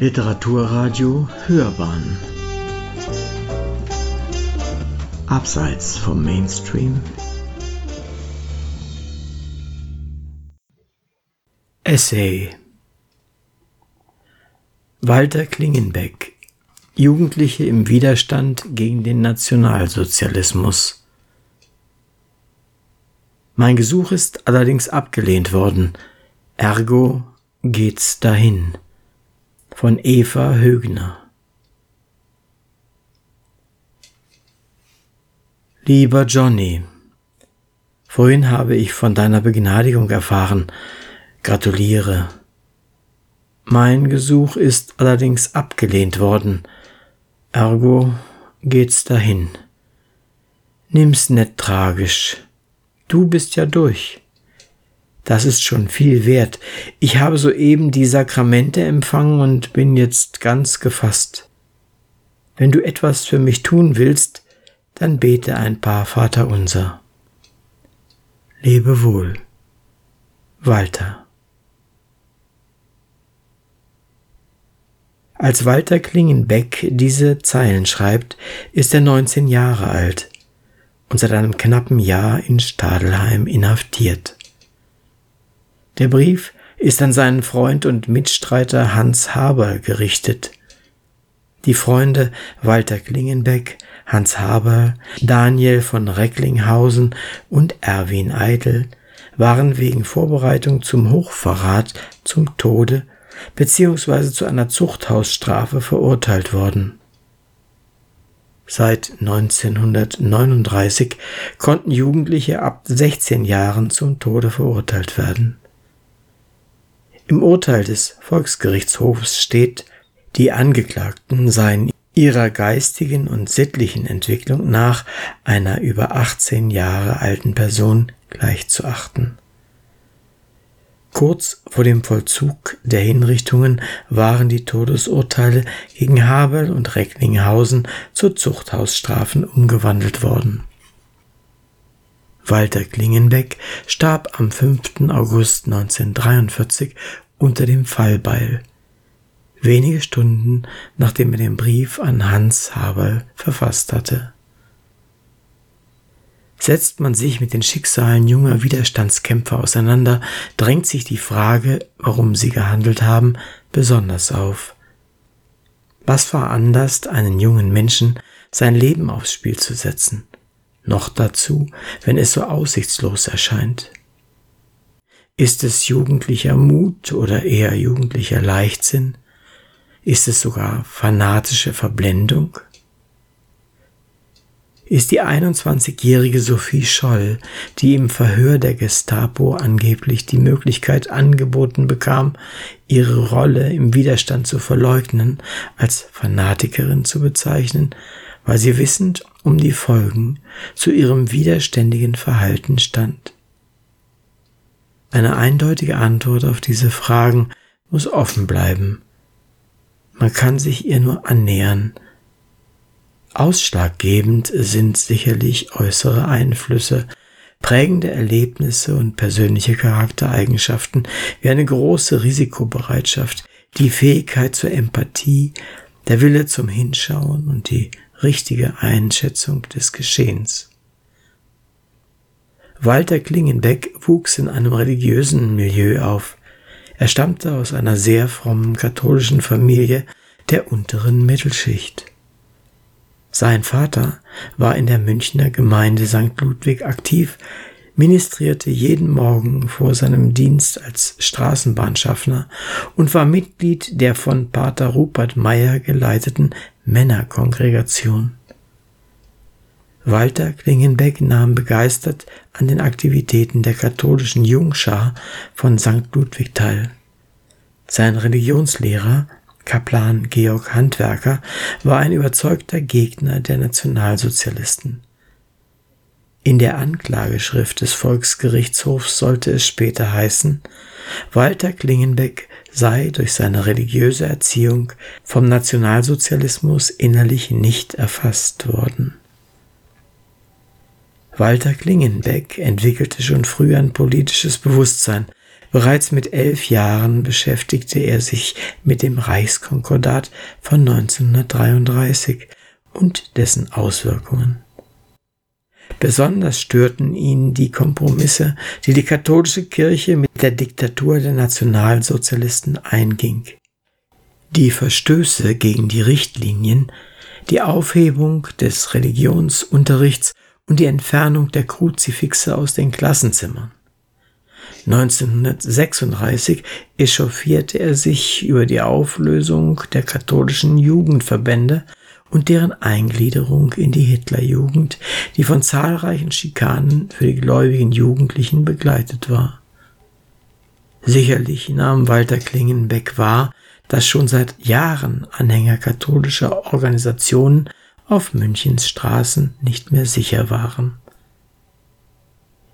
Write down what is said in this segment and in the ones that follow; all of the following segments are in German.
Literaturradio Hörbahn. Abseits vom Mainstream. Essay. Walter Klingenbeck. Jugendliche im Widerstand gegen den Nationalsozialismus. Mein Gesuch ist allerdings abgelehnt worden, ergo geht's dahin. Von Eva Högner Lieber Johnny, vorhin habe ich von deiner Begnadigung erfahren. Gratuliere. Mein Gesuch ist allerdings abgelehnt worden. Ergo geht's dahin. Nimm's net tragisch. Du bist ja durch. Das ist schon viel wert. Ich habe soeben die Sakramente empfangen und bin jetzt ganz gefasst. Wenn du etwas für mich tun willst, dann bete ein paar Vaterunser. Lebe wohl. Walter. Als Walter Klingenbeck diese Zeilen schreibt, ist er 19 Jahre alt und seit einem knappen Jahr in Stadelheim inhaftiert. Der Brief ist an seinen Freund und Mitstreiter Hans Haber gerichtet. Die Freunde Walter Klingenbeck, Hans Haber, Daniel von Recklinghausen und Erwin Eitel waren wegen Vorbereitung zum Hochverrat zum Tode bzw. zu einer Zuchthausstrafe verurteilt worden. Seit 1939 konnten Jugendliche ab 16 Jahren zum Tode verurteilt werden. Im Urteil des Volksgerichtshofs steht, die Angeklagten seien ihrer geistigen und sittlichen Entwicklung nach einer über 18 Jahre alten Person gleichzuachten. Kurz vor dem Vollzug der Hinrichtungen waren die Todesurteile gegen Haberl und Recklinghausen zu Zuchthausstrafen umgewandelt worden. Walter Klingenbeck starb am 5. August 1943 unter dem Fallbeil, wenige Stunden nachdem er den Brief an Hans Haberl verfasst hatte. Setzt man sich mit den Schicksalen junger Widerstandskämpfer auseinander, drängt sich die Frage, warum sie gehandelt haben, besonders auf. Was veranlasst einen jungen Menschen, sein Leben aufs Spiel zu setzen? Noch dazu, wenn es so aussichtslos erscheint. Ist es jugendlicher Mut oder eher jugendlicher Leichtsinn? Ist es sogar fanatische Verblendung? Ist die 21-jährige Sophie Scholl, die im Verhör der Gestapo angeblich die Möglichkeit angeboten bekam, ihre Rolle im Widerstand zu verleugnen, als Fanatikerin zu bezeichnen, weil sie wissend um die Folgen zu ihrem widerständigen Verhalten stand. Eine eindeutige Antwort auf diese Fragen muss offen bleiben. Man kann sich ihr nur annähern. Ausschlaggebend sind sicherlich äußere Einflüsse, prägende Erlebnisse und persönliche Charaktereigenschaften wie eine große Risikobereitschaft, die Fähigkeit zur Empathie, der Wille zum Hinschauen und die richtige Einschätzung des Geschehens. Walter Klingenbeck wuchs in einem religiösen Milieu auf. Er stammte aus einer sehr frommen katholischen Familie der unteren Mittelschicht. Sein Vater war in der Münchner Gemeinde St. Ludwig aktiv, ministrierte jeden Morgen vor seinem Dienst als Straßenbahnschaffner und war Mitglied der von Pater Rupert Meyer geleiteten Männerkongregation. Walter Klingenbeck nahm begeistert an den Aktivitäten der katholischen Jungschar von St. Ludwig teil. Sein Religionslehrer, Kaplan Georg Handwerker, war ein überzeugter Gegner der Nationalsozialisten. In der Anklageschrift des Volksgerichtshofs sollte es später heißen, Walter Klingenbeck sei durch seine religiöse Erziehung vom Nationalsozialismus innerlich nicht erfasst worden. Walter Klingenbeck entwickelte schon früh ein politisches Bewusstsein, Bereits mit elf Jahren beschäftigte er sich mit dem Reichskonkordat von 1933 und dessen Auswirkungen. Besonders störten ihn die Kompromisse, die die katholische Kirche mit der Diktatur der Nationalsozialisten einging. Die Verstöße gegen die Richtlinien, die Aufhebung des Religionsunterrichts und die Entfernung der Kruzifixe aus den Klassenzimmern. 1936 echauffierte er sich über die Auflösung der katholischen Jugendverbände und deren Eingliederung in die Hitlerjugend, die von zahlreichen Schikanen für die gläubigen Jugendlichen begleitet war. Sicherlich nahm Walter Klingenbeck wahr, dass schon seit Jahren Anhänger katholischer Organisationen auf Münchens Straßen nicht mehr sicher waren.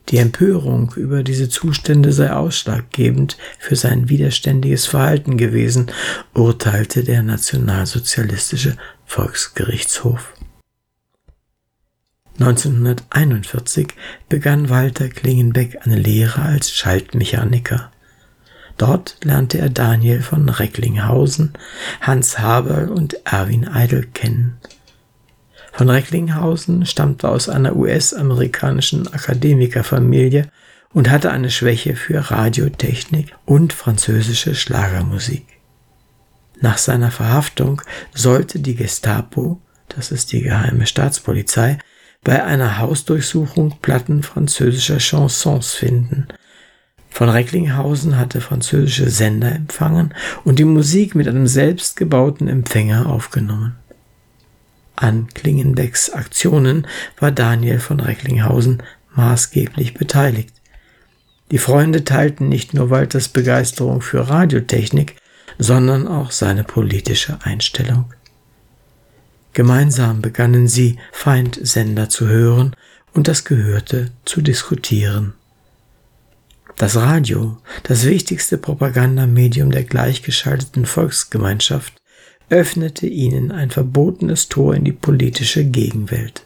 Die Empörung über diese Zustände sei ausschlaggebend für sein widerständiges Verhalten gewesen, urteilte der nationalsozialistische Volksgerichtshof. 1941 begann Walter Klingenbeck eine Lehre als Schaltmechaniker. Dort lernte er Daniel von Recklinghausen, Hans Haberl und Erwin Eidel kennen. Von Recklinghausen stammte aus einer US-amerikanischen Akademikerfamilie und hatte eine Schwäche für Radiotechnik und französische Schlagermusik. Nach seiner Verhaftung sollte die Gestapo, das ist die geheime Staatspolizei, bei einer Hausdurchsuchung Platten französischer Chansons finden. Von Recklinghausen hatte französische Sender empfangen und die Musik mit einem selbstgebauten Empfänger aufgenommen. An Klingenbecks Aktionen war Daniel von Recklinghausen maßgeblich beteiligt. Die Freunde teilten nicht nur Walters Begeisterung für Radiotechnik, sondern auch seine politische Einstellung. Gemeinsam begannen sie, Feindsender zu hören und das Gehörte zu diskutieren. Das Radio, das wichtigste Propagandamedium der gleichgeschalteten Volksgemeinschaft, öffnete ihnen ein verbotenes Tor in die politische Gegenwelt.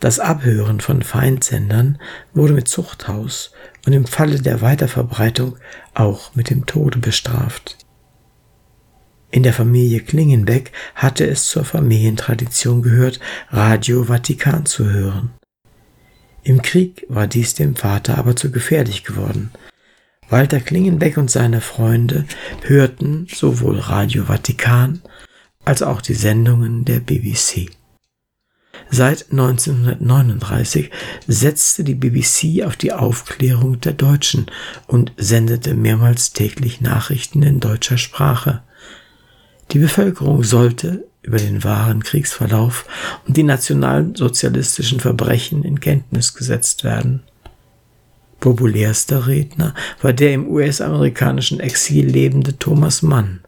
Das Abhören von Feindsendern wurde mit Zuchthaus und im Falle der Weiterverbreitung auch mit dem Tode bestraft. In der Familie Klingenbeck hatte es zur Familientradition gehört, Radio Vatikan zu hören. Im Krieg war dies dem Vater aber zu gefährlich geworden. Walter Klingenbeck und seine Freunde hörten sowohl Radio Vatikan als auch die Sendungen der BBC. Seit 1939 setzte die BBC auf die Aufklärung der Deutschen und sendete mehrmals täglich Nachrichten in deutscher Sprache. Die Bevölkerung sollte über den wahren Kriegsverlauf und die nationalsozialistischen Verbrechen in Kenntnis gesetzt werden. Populärster Redner war der im US-amerikanischen Exil lebende Thomas Mann.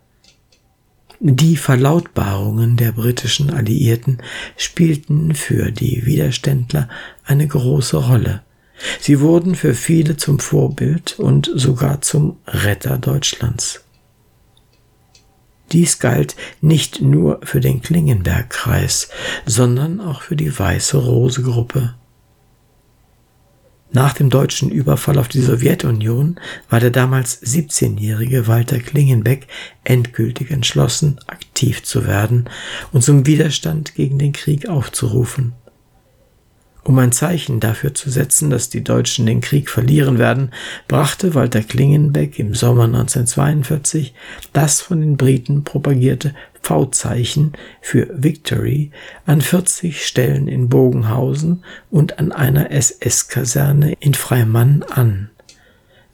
Die Verlautbarungen der britischen Alliierten spielten für die Widerständler eine große Rolle. Sie wurden für viele zum Vorbild und sogar zum Retter Deutschlands. Dies galt nicht nur für den Klingenbergkreis, sondern auch für die Weiße Rose Gruppe. Nach dem deutschen Überfall auf die Sowjetunion war der damals 17-jährige Walter Klingenbeck endgültig entschlossen, aktiv zu werden und zum Widerstand gegen den Krieg aufzurufen. Um ein Zeichen dafür zu setzen, dass die Deutschen den Krieg verlieren werden, brachte Walter Klingenbeck im Sommer 1942 das von den Briten propagierte V-Zeichen für Victory an 40 Stellen in Bogenhausen und an einer SS-Kaserne in Freimann an.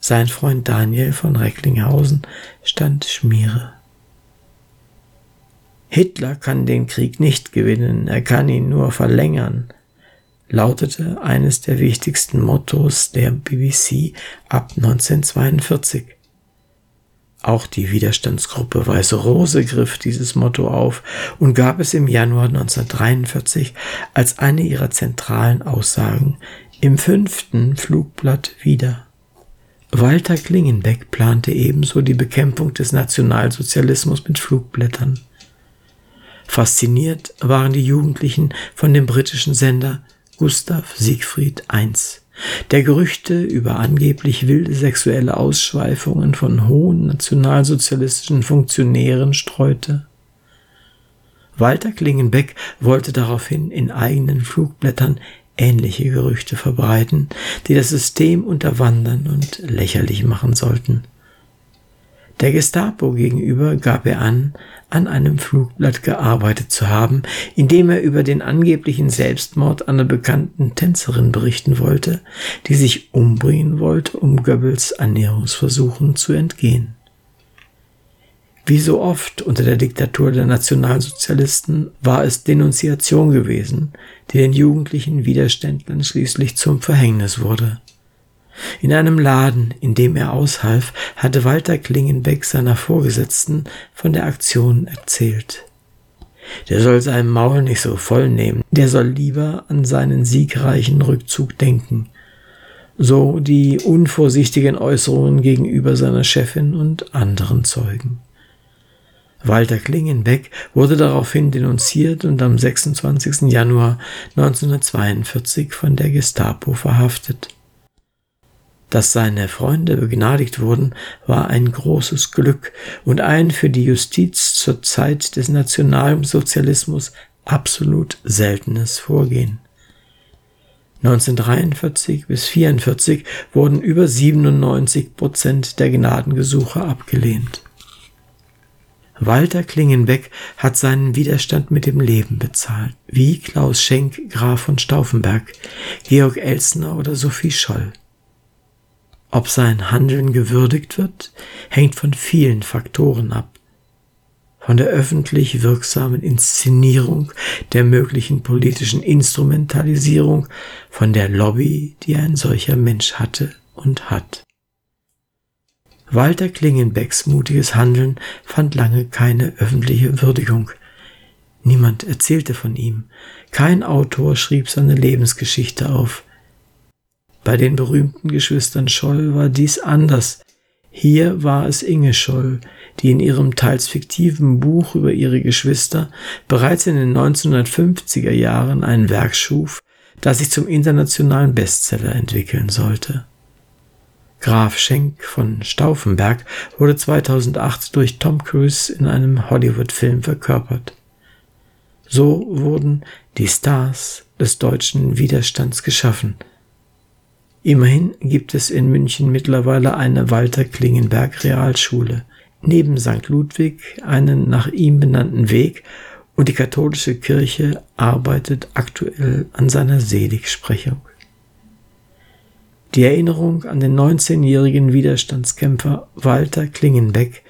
Sein Freund Daniel von Recklinghausen stand Schmiere. Hitler kann den Krieg nicht gewinnen, er kann ihn nur verlängern, lautete eines der wichtigsten Mottos der BBC ab 1942. Auch die Widerstandsgruppe Weiße Rose griff dieses Motto auf und gab es im Januar 1943 als eine ihrer zentralen Aussagen im fünften Flugblatt wieder. Walter Klingenbeck plante ebenso die Bekämpfung des Nationalsozialismus mit Flugblättern. Fasziniert waren die Jugendlichen von dem britischen Sender Gustav Siegfried I, der Gerüchte über angeblich wilde sexuelle Ausschweifungen von hohen nationalsozialistischen Funktionären streute. Walter Klingenbeck wollte daraufhin in eigenen Flugblättern ähnliche Gerüchte verbreiten, die das System unterwandern und lächerlich machen sollten. Der Gestapo gegenüber gab er an, an einem Flugblatt gearbeitet zu haben, in dem er über den angeblichen Selbstmord einer bekannten Tänzerin berichten wollte, die sich umbringen wollte, um Goebbels Annäherungsversuchen zu entgehen. Wie so oft unter der Diktatur der Nationalsozialisten war es Denunziation gewesen, die den jugendlichen Widerständlern schließlich zum Verhängnis wurde. In einem Laden, in dem er aushalf, hatte Walter Klingenbeck seiner Vorgesetzten von der Aktion erzählt. Der soll seinem Maul nicht so voll nehmen, der soll lieber an seinen siegreichen Rückzug denken. So die unvorsichtigen Äußerungen gegenüber seiner Chefin und anderen Zeugen. Walter Klingenbeck wurde daraufhin denunziert und am 26. Januar 1942 von der Gestapo verhaftet. Dass seine Freunde begnadigt wurden, war ein großes Glück und ein für die Justiz zur Zeit des Nationalsozialismus absolut seltenes Vorgehen. 1943 bis 1944 wurden über 97 Prozent der Gnadengesuche abgelehnt. Walter Klingenbeck hat seinen Widerstand mit dem Leben bezahlt, wie Klaus Schenk, Graf von Stauffenberg, Georg Elsner oder Sophie Scholl. Ob sein Handeln gewürdigt wird, hängt von vielen Faktoren ab. Von der öffentlich wirksamen Inszenierung, der möglichen politischen Instrumentalisierung, von der Lobby, die ein solcher Mensch hatte und hat. Walter Klingenbecks mutiges Handeln fand lange keine öffentliche Würdigung. Niemand erzählte von ihm. Kein Autor schrieb seine Lebensgeschichte auf. Bei den berühmten Geschwistern Scholl war dies anders. Hier war es Inge Scholl, die in ihrem teils fiktiven Buch über ihre Geschwister bereits in den 1950er Jahren ein Werk schuf, das sich zum internationalen Bestseller entwickeln sollte. Graf Schenk von Stauffenberg wurde 2008 durch Tom Cruise in einem Hollywood-Film verkörpert. So wurden die Stars des deutschen Widerstands geschaffen – Immerhin gibt es in München mittlerweile eine Walter Klingenberg Realschule, neben St. Ludwig einen nach ihm benannten Weg und die katholische Kirche arbeitet aktuell an seiner Seligsprechung. Die Erinnerung an den 19-jährigen Widerstandskämpfer Walter Klingenbeck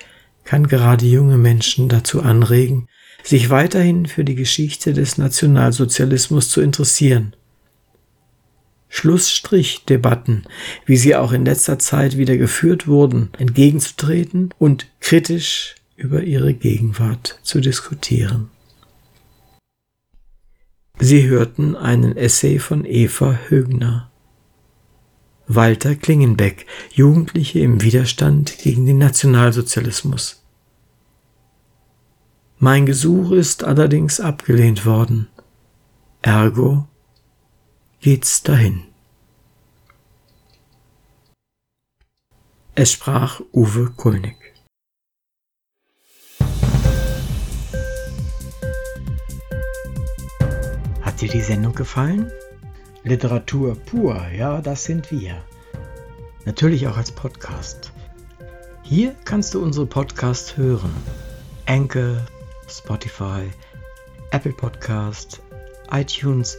kann gerade junge Menschen dazu anregen, sich weiterhin für die Geschichte des Nationalsozialismus zu interessieren Schlussstrich-Debatten, wie sie auch in letzter Zeit wieder geführt wurden, entgegenzutreten und kritisch über ihre Gegenwart zu diskutieren. Sie hörten einen Essay von Eva Högner. Walter Klingenbeck, Jugendliche im Widerstand gegen den Nationalsozialismus. Mein Gesuch ist allerdings abgelehnt worden. Ergo geht's dahin. Es sprach Uwe Kulnig. Hat dir die Sendung gefallen? Literatur pur, ja, das sind wir. Natürlich auch als Podcast. Hier kannst du unsere Podcasts hören. Anchor, Spotify, Apple Podcast, iTunes,